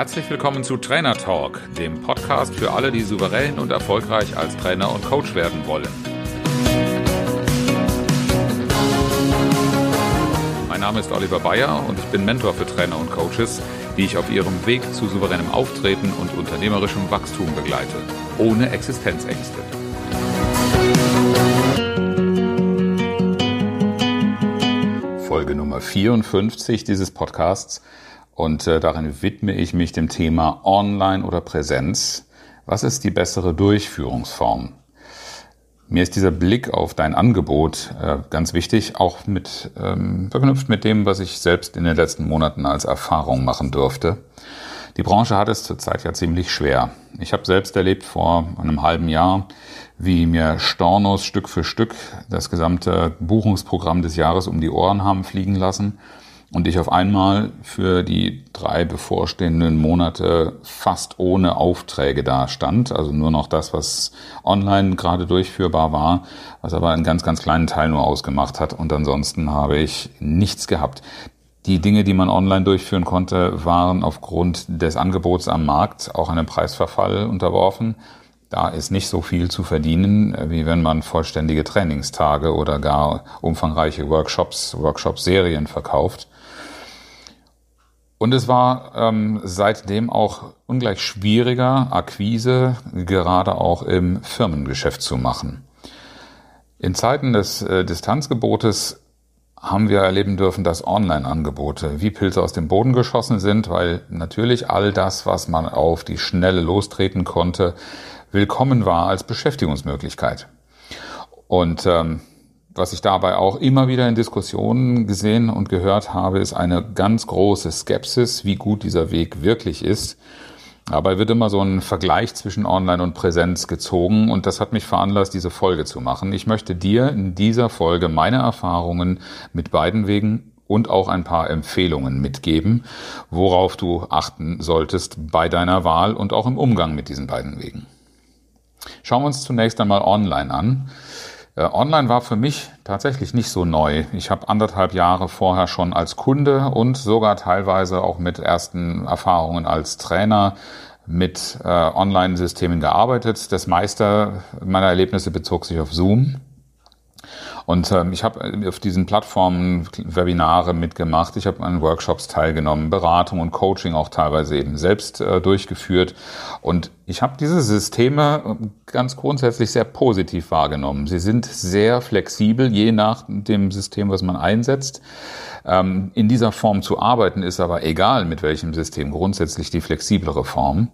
Herzlich willkommen zu Trainer Talk, dem Podcast für alle, die souverän und erfolgreich als Trainer und Coach werden wollen. Mein Name ist Oliver Bayer und ich bin Mentor für Trainer und Coaches, die ich auf ihrem Weg zu souveränem Auftreten und unternehmerischem Wachstum begleite, ohne Existenzängste. Folge Nummer 54 dieses Podcasts und äh, darin widme ich mich dem Thema Online oder Präsenz. Was ist die bessere Durchführungsform? Mir ist dieser Blick auf dein Angebot äh, ganz wichtig, auch mit ähm, verknüpft mit dem, was ich selbst in den letzten Monaten als Erfahrung machen durfte. Die Branche hat es zurzeit ja ziemlich schwer. Ich habe selbst erlebt vor einem halben Jahr, wie mir Stornos Stück für Stück das gesamte Buchungsprogramm des Jahres um die Ohren haben fliegen lassen und ich auf einmal für die drei bevorstehenden Monate fast ohne Aufträge dastand, also nur noch das, was online gerade durchführbar war, was aber einen ganz, ganz kleinen Teil nur ausgemacht hat und ansonsten habe ich nichts gehabt. Die Dinge, die man online durchführen konnte, waren aufgrund des Angebots am Markt auch einem Preisverfall unterworfen. Da ist nicht so viel zu verdienen, wie wenn man vollständige Trainingstage oder gar umfangreiche Workshops, Workshop-Serien verkauft. Und es war ähm, seitdem auch ungleich schwieriger, Akquise gerade auch im Firmengeschäft zu machen. In Zeiten des äh, Distanzgebotes haben wir erleben dürfen, dass Online-Angebote wie Pilze aus dem Boden geschossen sind, weil natürlich all das, was man auf die Schnelle lostreten konnte, willkommen war als Beschäftigungsmöglichkeit. Und ähm, was ich dabei auch immer wieder in Diskussionen gesehen und gehört habe, ist eine ganz große Skepsis, wie gut dieser Weg wirklich ist. Dabei wird immer so ein Vergleich zwischen Online und Präsenz gezogen und das hat mich veranlasst, diese Folge zu machen. Ich möchte dir in dieser Folge meine Erfahrungen mit beiden Wegen und auch ein paar Empfehlungen mitgeben, worauf du achten solltest bei deiner Wahl und auch im Umgang mit diesen beiden Wegen. Schauen wir uns zunächst einmal online an. Äh, online war für mich tatsächlich nicht so neu. Ich habe anderthalb Jahre vorher schon als Kunde und sogar teilweise auch mit ersten Erfahrungen als Trainer mit äh, Online-Systemen gearbeitet. Das meiste meiner Erlebnisse bezog sich auf Zoom. Und ähm, ich habe auf diesen Plattformen Webinare mitgemacht, ich habe an Workshops teilgenommen, Beratung und Coaching auch teilweise eben selbst äh, durchgeführt. Und ich habe diese Systeme ähm, ganz grundsätzlich sehr positiv wahrgenommen. Sie sind sehr flexibel, je nach dem System, was man einsetzt. Ähm, in dieser Form zu arbeiten ist aber egal, mit welchem System, grundsätzlich die flexiblere Form,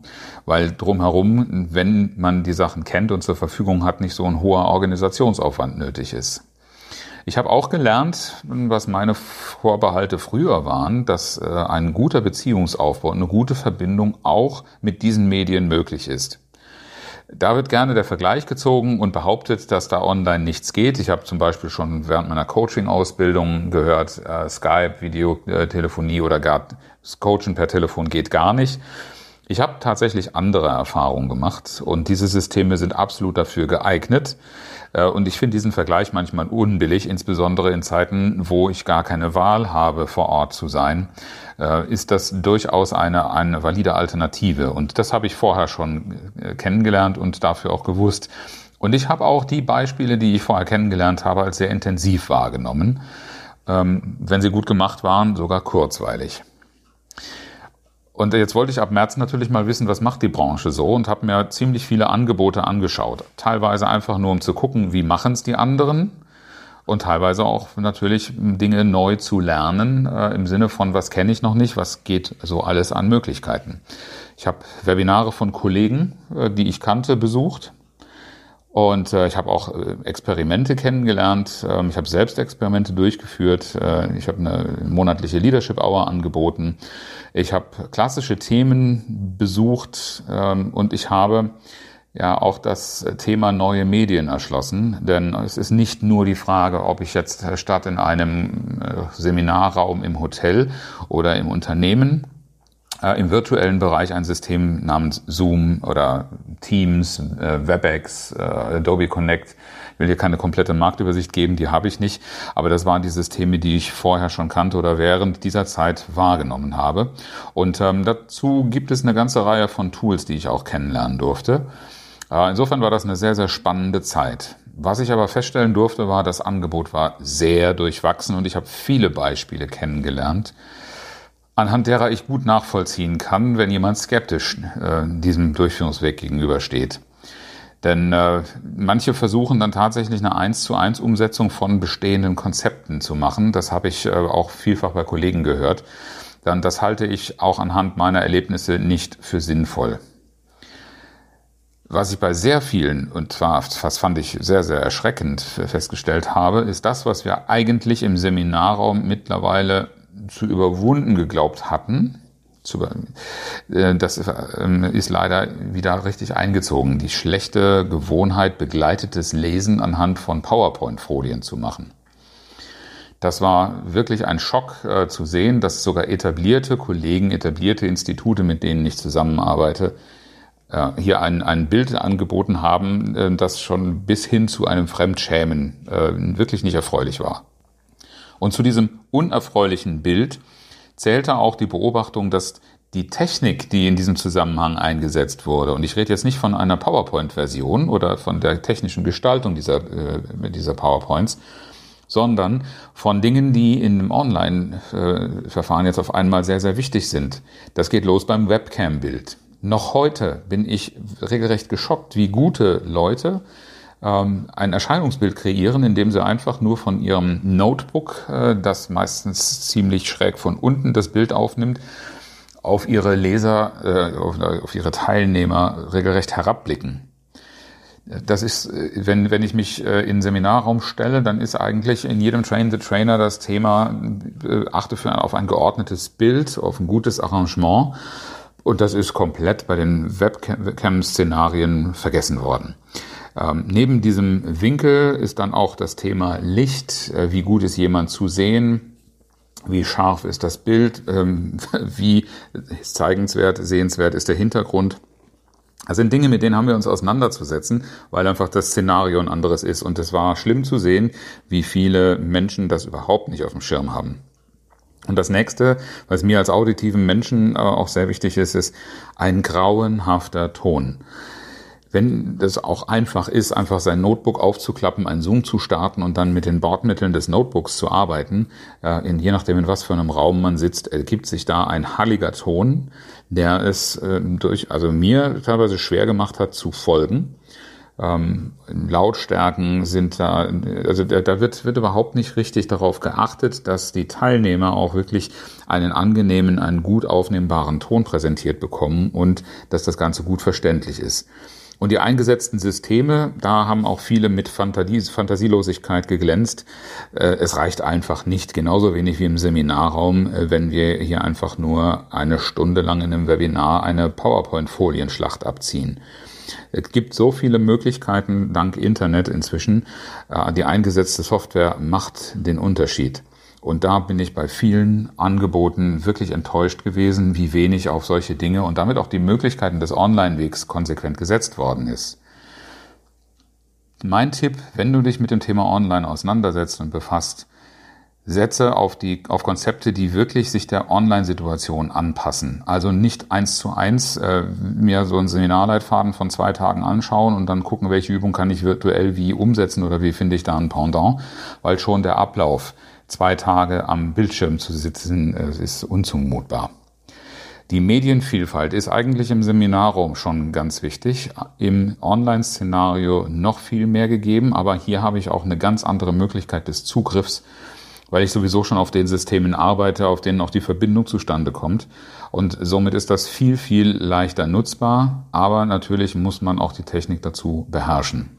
weil drumherum, wenn man die Sachen kennt und zur Verfügung hat, nicht so ein hoher Organisationsaufwand nötig ist. Ich habe auch gelernt, was meine Vorbehalte früher waren, dass äh, ein guter Beziehungsaufbau eine gute Verbindung auch mit diesen Medien möglich ist. Da wird gerne der Vergleich gezogen und behauptet, dass da online nichts geht. Ich habe zum Beispiel schon während meiner Coaching-Ausbildung gehört, äh, Skype, Videotelefonie oder gar Coachen per Telefon geht gar nicht. Ich habe tatsächlich andere Erfahrungen gemacht und diese Systeme sind absolut dafür geeignet. Äh, und ich finde diesen Vergleich manchmal unbillig, insbesondere in Zeiten, wo ich gar keine Wahl habe, vor Ort zu sein, äh, ist das durchaus eine, eine valide Alternative. Und das habe ich vorher schon äh, kennengelernt und dafür auch gewusst. Und ich habe auch die Beispiele, die ich vorher kennengelernt habe, als sehr intensiv wahrgenommen. Ähm, wenn sie gut gemacht waren, sogar kurzweilig. Und jetzt wollte ich ab März natürlich mal wissen, was macht die Branche so und habe mir ziemlich viele Angebote angeschaut. Teilweise einfach nur, um zu gucken, wie machen es die anderen und teilweise auch natürlich Dinge neu zu lernen, äh, im Sinne von, was kenne ich noch nicht, was geht so alles an Möglichkeiten. Ich habe Webinare von Kollegen, äh, die ich kannte, besucht und äh, ich habe auch äh, Experimente kennengelernt. Ähm, ich habe selbst Experimente durchgeführt. Äh, ich habe eine monatliche Leadership Hour angeboten. Ich habe klassische Themen besucht ähm, und ich habe ja auch das Thema neue Medien erschlossen. Denn es ist nicht nur die Frage, ob ich jetzt statt in einem äh, Seminarraum im Hotel oder im Unternehmen äh, im virtuellen Bereich ein System namens Zoom oder Teams, äh, WebEx, äh, Adobe Connect, will hier keine komplette Marktübersicht geben, die habe ich nicht. Aber das waren die Systeme, die ich vorher schon kannte oder während dieser Zeit wahrgenommen habe. Und ähm, dazu gibt es eine ganze Reihe von Tools, die ich auch kennenlernen durfte. Äh, insofern war das eine sehr, sehr spannende Zeit. Was ich aber feststellen durfte, war, das Angebot war sehr durchwachsen und ich habe viele Beispiele kennengelernt, anhand derer ich gut nachvollziehen kann, wenn jemand skeptisch äh, diesem Durchführungsweg gegenübersteht. Denn äh, manche versuchen dann tatsächlich eine 1 zu 1 Umsetzung von bestehenden Konzepten zu machen. Das habe ich äh, auch vielfach bei Kollegen gehört. Dann das halte ich auch anhand meiner Erlebnisse nicht für sinnvoll. Was ich bei sehr vielen, und zwar, was fand ich sehr, sehr erschreckend festgestellt habe, ist das, was wir eigentlich im Seminarraum mittlerweile zu überwunden geglaubt hatten. Äh, das ähm, ist leider wieder richtig eingezogen. Die schlechte Gewohnheit, begleitetes Lesen anhand von PowerPoint-Folien zu machen. Das war wirklich ein Schock äh, zu sehen, dass sogar etablierte Kollegen, etablierte Institute, mit denen ich zusammenarbeite, äh, hier ein, ein Bild angeboten haben, äh, das schon bis hin zu einem Fremdschämen äh, wirklich nicht erfreulich war. Und zu diesem unerfreulichen Bild zählte auch die Beobachtung, dass die Technik, die in diesem Zusammenhang eingesetzt wurde, und ich rede jetzt nicht von einer PowerPoint-Version oder von der technischen Gestaltung dieser, äh, dieser PowerPoints, sondern von Dingen, die in einem Online-Verfahren jetzt auf einmal sehr, sehr wichtig sind. Das geht los beim Webcam-Bild. Noch heute bin ich regelrecht geschockt, wie gute Leute ähm, ein Erscheinungsbild kreieren, indem sie einfach nur von ihrem Notebook, äh, das meistens ziemlich schräg von unten das Bild aufnimmt, auf ihre Leser, äh, auf, auf ihre Teilnehmer regelrecht herabblicken. Das ist, äh, wenn, wenn ich mich äh, in den Seminarraum stelle, dann ist eigentlich in jedem Train the Trainer das Thema, äh, achte für, auf ein geordnetes Bild, auf ein gutes Arrangement. Und das ist komplett bei den Webcam-Szenarien vergessen worden. Ähm, neben diesem Winkel ist dann auch das Thema Licht. Äh, wie gut ist jemand zu sehen? Wie scharf ist das Bild? Ähm, wie zeigenswert, sehenswert ist der Hintergrund? Das sind Dinge, mit denen haben wir uns auseinanderzusetzen, weil einfach das Szenario ein anderes ist. Und es war schlimm zu sehen, wie viele Menschen das überhaupt nicht auf dem Schirm haben. Und das nächste, was mir als auditiven Menschen äh, auch sehr wichtig ist, ist ein grauenhafter Ton. Wenn das auch einfach ist, einfach sein Notebook aufzuklappen, einen Zoom zu starten und dann mit den Bordmitteln des Notebooks zu arbeiten, äh, in, je nachdem in was für einem Raum man sitzt, ergibt sich da ein halliger Ton, der es äh, durch, also mir teilweise schwer gemacht hat zu folgen ähm, Lautstärken sind da, also da, da wird, wird überhaupt nicht richtig darauf geachtet, dass die Teilnehmer auch wirklich einen angenehmen, einen gut aufnehmbaren Ton präsentiert bekommen und dass das Ganze gut verständlich ist. Und die eingesetzten Systeme, da haben auch viele mit Fantasie, Fantasielosigkeit geglänzt. Äh, es reicht einfach nicht, genauso wenig wie im Seminarraum, äh, wenn wir hier einfach nur eine Stunde lang in einem Webinar eine PowerPoint-Folienschlacht abziehen. Es gibt so viele Möglichkeiten dank Internet inzwischen. Äh, die eingesetzte Software macht den Unterschied. Und da bin ich bei vielen Angeboten wirklich enttäuscht gewesen, wie wenig auf solche Dinge und damit auch die Möglichkeiten des Online-Wegs konsequent gesetzt worden ist. Mein Tipp, wenn du dich mit dem Thema Online auseinandersetzt und befasst, setze auf die, auf Konzepte, die wirklich sich der Online-Situation anpassen. Also nicht eins zu eins äh, mir so einen Seminarleitfaden von zwei Tagen anschauen und dann gucken, welche Übung kann ich virtuell wie umsetzen oder wie finde ich da ein Pendant, weil schon der Ablauf, zwei Tage am Bildschirm zu sitzen, äh, ist unzumutbar. Die Medienvielfalt ist eigentlich im Seminarraum schon ganz wichtig, im Online-Szenario noch viel mehr gegeben, aber hier habe ich auch eine ganz andere Möglichkeit des Zugriffs weil ich sowieso schon auf den Systemen arbeite, auf denen auch die Verbindung zustande kommt. Und somit ist das viel, viel leichter nutzbar, aber natürlich muss man auch die Technik dazu beherrschen.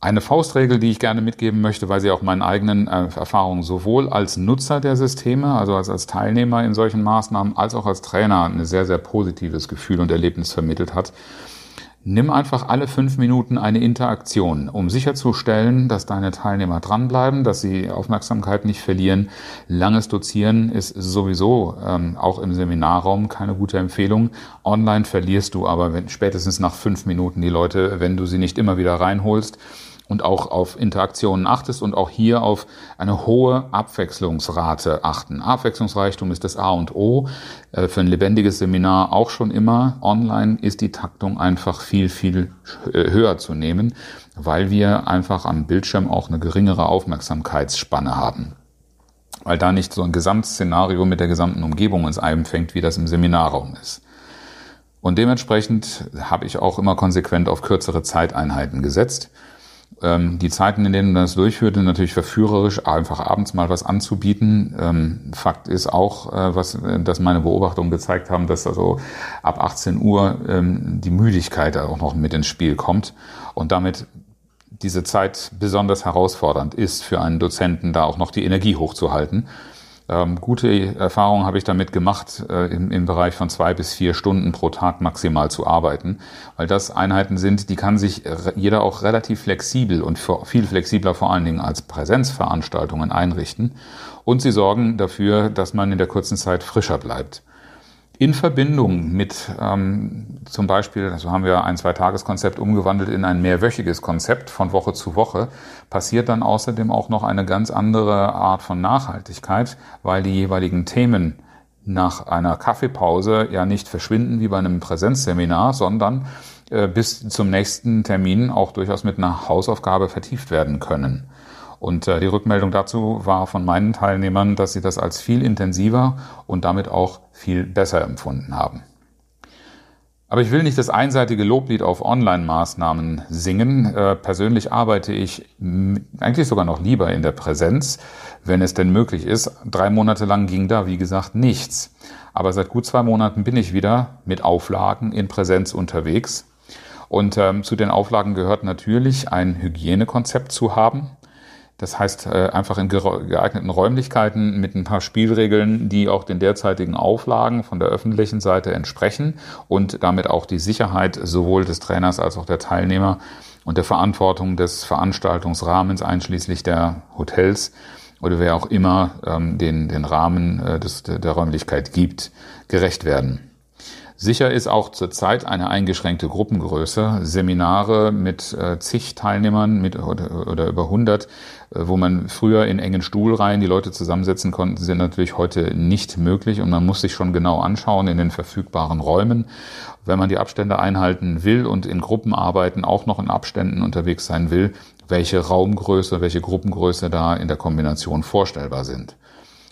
Eine Faustregel, die ich gerne mitgeben möchte, weil sie auch meinen eigenen äh, Erfahrungen sowohl als Nutzer der Systeme, also als, als Teilnehmer in solchen Maßnahmen, als auch als Trainer ein sehr, sehr positives Gefühl und Erlebnis vermittelt hat, Nimm einfach alle fünf Minuten eine Interaktion, um sicherzustellen, dass deine Teilnehmer dranbleiben, dass sie Aufmerksamkeit nicht verlieren. Langes Dozieren ist sowieso ähm, auch im Seminarraum keine gute Empfehlung. Online verlierst du aber wenn, spätestens nach fünf Minuten die Leute, wenn du sie nicht immer wieder reinholst. Und auch auf Interaktionen achtest und auch hier auf eine hohe Abwechslungsrate achten. Abwechslungsreichtum ist das A und O. Äh, für ein lebendiges Seminar auch schon immer. Online ist die Taktung einfach viel, viel äh, höher zu nehmen, weil wir einfach am Bildschirm auch eine geringere Aufmerksamkeitsspanne haben. Weil da nicht so ein Gesamtszenario mit der gesamten Umgebung uns einfängt, wie das im Seminarraum ist. Und dementsprechend habe ich auch immer konsequent auf kürzere Zeiteinheiten gesetzt. Ähm, die Zeiten, in denen man das durchführt, sind natürlich verführerisch, einfach abends mal was anzubieten. Ähm, Fakt ist auch, äh, was, äh, dass meine Beobachtungen gezeigt haben, dass also ab 18 Uhr ähm, die Müdigkeit auch noch mit ins Spiel kommt und damit diese Zeit besonders herausfordernd ist für einen Dozenten, da auch noch die Energie hochzuhalten. Ähm, gute Erfahrungen habe ich damit gemacht, äh, im, im Bereich von zwei bis vier Stunden pro Tag maximal zu arbeiten, weil das Einheiten sind, die kann sich jeder auch relativ flexibel und viel flexibler vor allen Dingen als Präsenzveranstaltungen einrichten. Und sie sorgen dafür, dass man in der kurzen Zeit frischer bleibt in Verbindung mit ähm, zum Beispiel, also haben wir ein Zwei-Tages-Konzept umgewandelt in ein mehrwöchiges Konzept von Woche zu Woche, passiert dann außerdem auch noch eine ganz andere Art von Nachhaltigkeit, weil die jeweiligen Themen nach einer Kaffeepause ja nicht verschwinden wie bei einem Präsenzseminar, sondern äh, bis zum nächsten Termin auch durchaus mit einer Hausaufgabe vertieft werden können. Und äh, die Rückmeldung dazu war von meinen Teilnehmern, dass sie das als viel intensiver und damit auch viel besser empfunden haben. Aber ich will nicht das einseitige Loblied auf Online-Maßnahmen singen. Äh, persönlich arbeite ich eigentlich sogar noch lieber in der Präsenz, wenn es denn möglich ist. Drei Monate lang ging da, wie gesagt, nichts. Aber seit gut zwei Monaten bin ich wieder mit Auflagen in Präsenz unterwegs. Und ähm, zu den Auflagen gehört natürlich ein Hygienekonzept zu haben. Das heißt, äh, einfach in geeigneten Räumlichkeiten mit ein paar Spielregeln, die auch den derzeitigen Auflagen von der öffentlichen Seite entsprechen und damit auch die Sicherheit sowohl des Trainers als auch der Teilnehmer und der Verantwortung des Veranstaltungsrahmens einschließlich der Hotels oder wer auch immer ähm, den, den Rahmen äh, des, der Räumlichkeit gibt, gerecht werden. Sicher ist auch zurzeit eine eingeschränkte Gruppengröße. Seminare mit äh, zig Teilnehmern mit, oder, oder über 100, äh, wo man früher in engen Stuhlreihen die Leute zusammensetzen konnte, sind natürlich heute nicht möglich und man muss sich schon genau anschauen in den verfügbaren Räumen. Wenn man die Abstände einhalten will und in Gruppen arbeiten, auch noch in Abständen unterwegs sein will, welche Raumgröße, welche Gruppengröße da in der Kombination vorstellbar sind.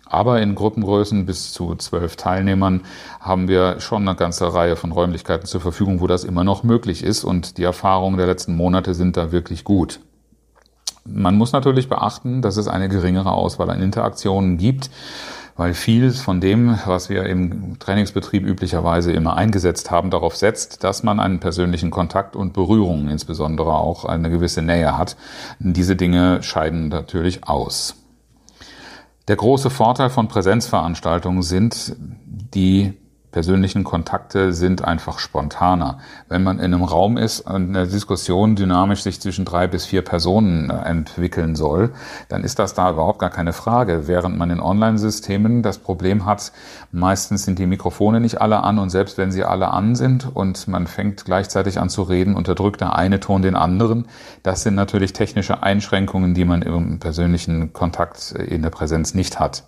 Aber in Gruppengrößen bis zu zwölf Teilnehmern haben wir schon eine ganze Reihe von Räumlichkeiten zur Verfügung, wo das immer noch möglich ist. Und die Erfahrungen der letzten Monate sind da wirklich gut. Man muss natürlich beachten, dass es eine geringere Auswahl an Interaktionen gibt, weil vieles von dem, was wir im Trainingsbetrieb üblicherweise immer eingesetzt haben, darauf setzt, dass man einen persönlichen Kontakt und Berührung, insbesondere auch eine gewisse Nähe hat. Diese Dinge scheiden natürlich aus. Der große Vorteil von Präsenzveranstaltungen sind die persönlichen Kontakte sind einfach spontaner. Wenn man in einem Raum ist und eine Diskussion dynamisch sich zwischen drei bis vier Personen äh, entwickeln soll, dann ist das da überhaupt gar keine Frage. Während man in Online-Systemen das Problem hat, meistens sind die Mikrofone nicht alle an und selbst wenn sie alle an sind und man fängt gleichzeitig an zu reden, unterdrückt der eine Ton den anderen. Das sind natürlich technische Einschränkungen, die man im persönlichen Kontakt in der Präsenz nicht hat.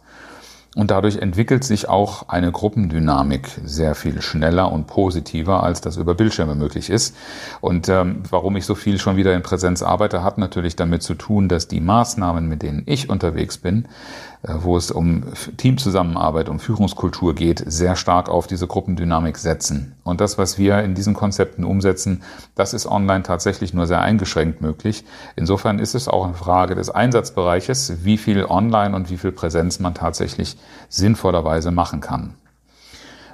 Und dadurch entwickelt sich auch eine Gruppendynamik sehr viel schneller und positiver, als das über Bildschirme möglich ist. Und ähm, warum ich so viel schon wieder in Präsenz arbeite, hat natürlich damit zu tun, dass die Maßnahmen, mit denen ich unterwegs bin, wo es um Teamzusammenarbeit, um Führungskultur geht, sehr stark auf diese Gruppendynamik setzen. Und das, was wir in diesen Konzepten umsetzen, das ist online tatsächlich nur sehr eingeschränkt möglich. Insofern ist es auch eine Frage des Einsatzbereiches, wie viel Online und wie viel Präsenz man tatsächlich sinnvollerweise machen kann.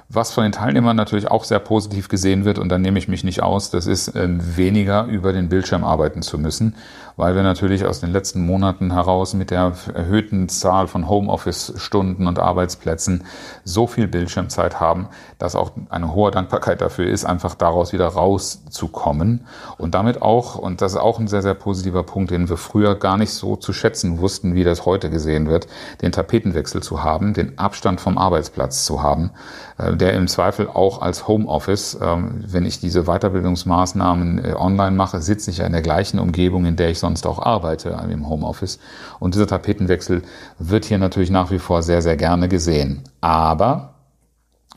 Was von den Teilnehmern natürlich auch sehr positiv gesehen wird, und da nehme ich mich nicht aus, das ist ähm, weniger über den Bildschirm arbeiten zu müssen, weil wir natürlich aus den letzten Monaten heraus mit der erhöhten Zahl von Homeoffice-Stunden und Arbeitsplätzen so viel Bildschirmzeit haben, dass auch eine hohe Dankbarkeit dafür ist, einfach daraus wieder rauszukommen. Und damit auch, und das ist auch ein sehr, sehr positiver Punkt, den wir früher gar nicht so zu schätzen wussten, wie das heute gesehen wird, den Tapetenwechsel zu haben, den Abstand vom Arbeitsplatz zu haben, äh, der im Zweifel auch als Homeoffice, ähm, wenn ich diese Weiterbildungsmaßnahmen äh, online mache, sitze ich ja in der gleichen Umgebung, in der ich sonst auch arbeite im Homeoffice. Und dieser Tapetenwechsel wird hier natürlich nach wie vor sehr, sehr gerne gesehen. Aber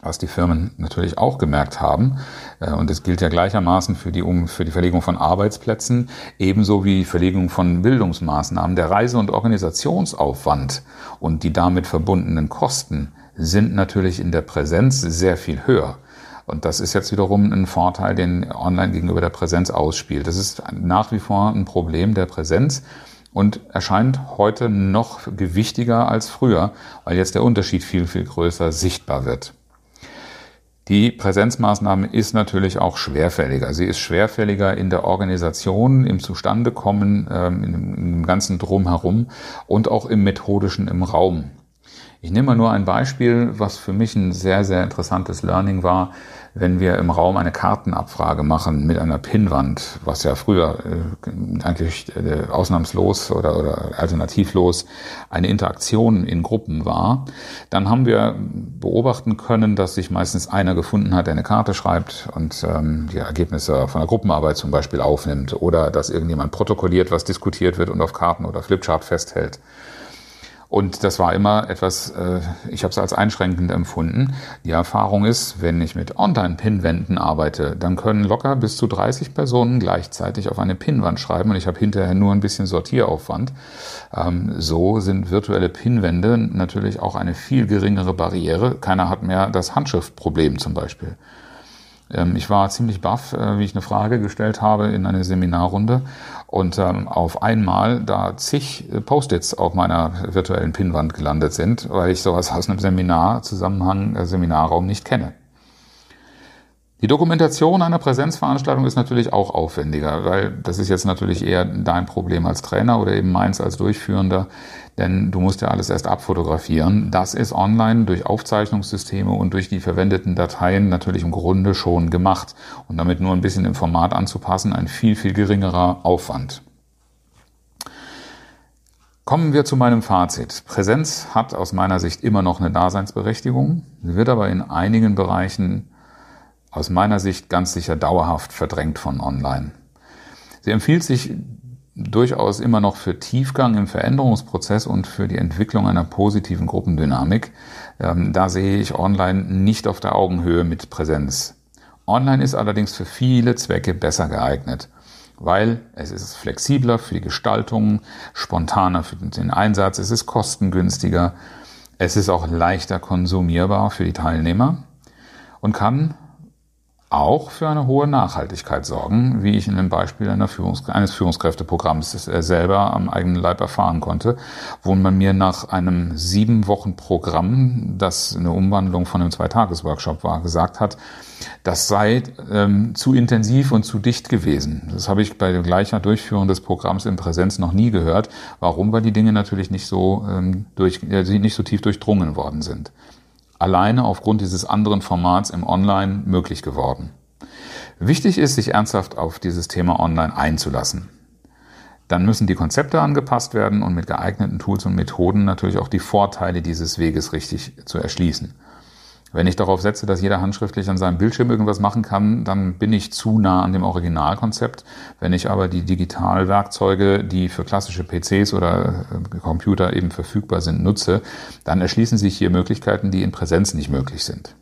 was die Firmen natürlich auch gemerkt haben, äh, und es gilt ja gleichermaßen für die, um, für die Verlegung von Arbeitsplätzen, ebenso wie die Verlegung von Bildungsmaßnahmen, der Reise- und Organisationsaufwand und die damit verbundenen Kosten sind natürlich in der Präsenz sehr viel höher. Und das ist jetzt wiederum ein Vorteil, den online gegenüber der Präsenz ausspielt. Das ist nach wie vor ein Problem der Präsenz und erscheint heute noch gewichtiger als früher, weil jetzt der Unterschied viel, viel größer sichtbar wird. Die Präsenzmaßnahme ist natürlich auch schwerfälliger. Sie ist schwerfälliger in der Organisation, im Zustandekommen, ähm, im ganzen Drumherum und auch im methodischen im Raum. Ich nehme mal nur ein Beispiel, was für mich ein sehr, sehr interessantes Learning war wenn wir im Raum eine Kartenabfrage machen mit einer Pinnwand, was ja früher äh, eigentlich äh, ausnahmslos oder, oder alternativlos eine Interaktion in Gruppen war, dann haben wir beobachten können, dass sich meistens einer gefunden hat, der eine Karte schreibt und ähm, die Ergebnisse von der Gruppenarbeit zum Beispiel aufnimmt oder dass irgendjemand protokolliert, was diskutiert wird und auf Karten oder Flipchart festhält. Und das war immer etwas, äh, ich habe es als einschränkend empfunden. Die Erfahrung ist, wenn ich mit Online-Pinwänden arbeite, dann können locker bis zu 30 Personen gleichzeitig auf eine Pinwand schreiben und ich habe hinterher nur ein bisschen Sortieraufwand. Ähm, so sind virtuelle Pinwände natürlich auch eine viel geringere Barriere. Keiner hat mehr das Handschriftproblem zum Beispiel. Ähm, ich war ziemlich baff, äh, wie ich eine Frage gestellt habe in einer Seminarrunde und ähm, auf einmal da zig äh, Post-its auf meiner virtuellen Pinnwand gelandet sind, weil ich sowas aus einem Seminarzusammenhang, äh, Seminarraum nicht kenne. Die Dokumentation einer Präsenzveranstaltung ist natürlich auch aufwendiger, weil das ist jetzt natürlich eher dein Problem als Trainer oder eben meins als Durchführender, denn du musst ja alles erst abfotografieren. Das ist online durch Aufzeichnungssysteme und durch die verwendeten Dateien natürlich im Grunde schon gemacht und damit nur ein bisschen im Format anzupassen, ein viel, viel geringerer Aufwand. Kommen wir zu meinem Fazit. Präsenz hat aus meiner Sicht immer noch eine Daseinsberechtigung, wird aber in einigen Bereichen aus meiner Sicht ganz sicher dauerhaft verdrängt von online. Sie empfiehlt sich durchaus immer noch für Tiefgang im Veränderungsprozess und für die Entwicklung einer positiven Gruppendynamik. Ähm, da sehe ich online nicht auf der Augenhöhe mit Präsenz. Online ist allerdings für viele Zwecke besser geeignet, weil es ist flexibler für die Gestaltung, spontaner für den Einsatz, es ist kostengünstiger, es ist auch leichter konsumierbar für die Teilnehmer und kann auch für eine hohe Nachhaltigkeit sorgen, wie ich in dem Beispiel Führungs eines Führungskräfteprogramms selber am eigenen Leib erfahren konnte, wo man mir nach einem sieben Wochen Programm, das eine Umwandlung von einem Zweitages-Workshop war, gesagt hat, das sei ähm, zu intensiv und zu dicht gewesen. Das habe ich bei der gleichen Durchführung des Programms in Präsenz noch nie gehört. Warum? Weil die Dinge natürlich nicht so, ähm, durch, äh, nicht so tief durchdrungen worden sind alleine aufgrund dieses anderen Formats im Online möglich geworden. Wichtig ist, sich ernsthaft auf dieses Thema Online einzulassen. Dann müssen die Konzepte angepasst werden und mit geeigneten Tools und Methoden natürlich auch die Vorteile dieses Weges richtig zu erschließen. Wenn ich darauf setze, dass jeder handschriftlich an seinem Bildschirm irgendwas machen kann, dann bin ich zu nah an dem Originalkonzept. Wenn ich aber die Digitalwerkzeuge, die für klassische PCs oder äh, Computer eben verfügbar sind, nutze, dann erschließen sich hier Möglichkeiten, die in Präsenz nicht möglich sind.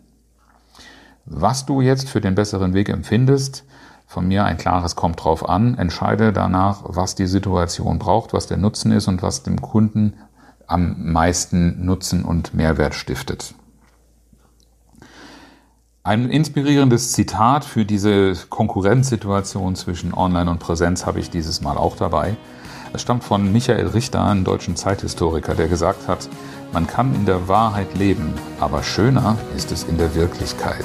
Was du jetzt für den besseren Weg empfindest, von mir ein klares kommt drauf an. Entscheide danach, was die Situation braucht, was der Nutzen ist und was dem Kunden am meisten Nutzen und Mehrwert stiftet. Ein inspirierendes Zitat für diese Konkurrenzsituation zwischen Online und Präsenz habe ich dieses Mal auch dabei. Es stammt von Michael Richter, einem deutschen Zeithistoriker, der gesagt hat, man kann in der Wahrheit leben, aber schöner ist es in der Wirklichkeit.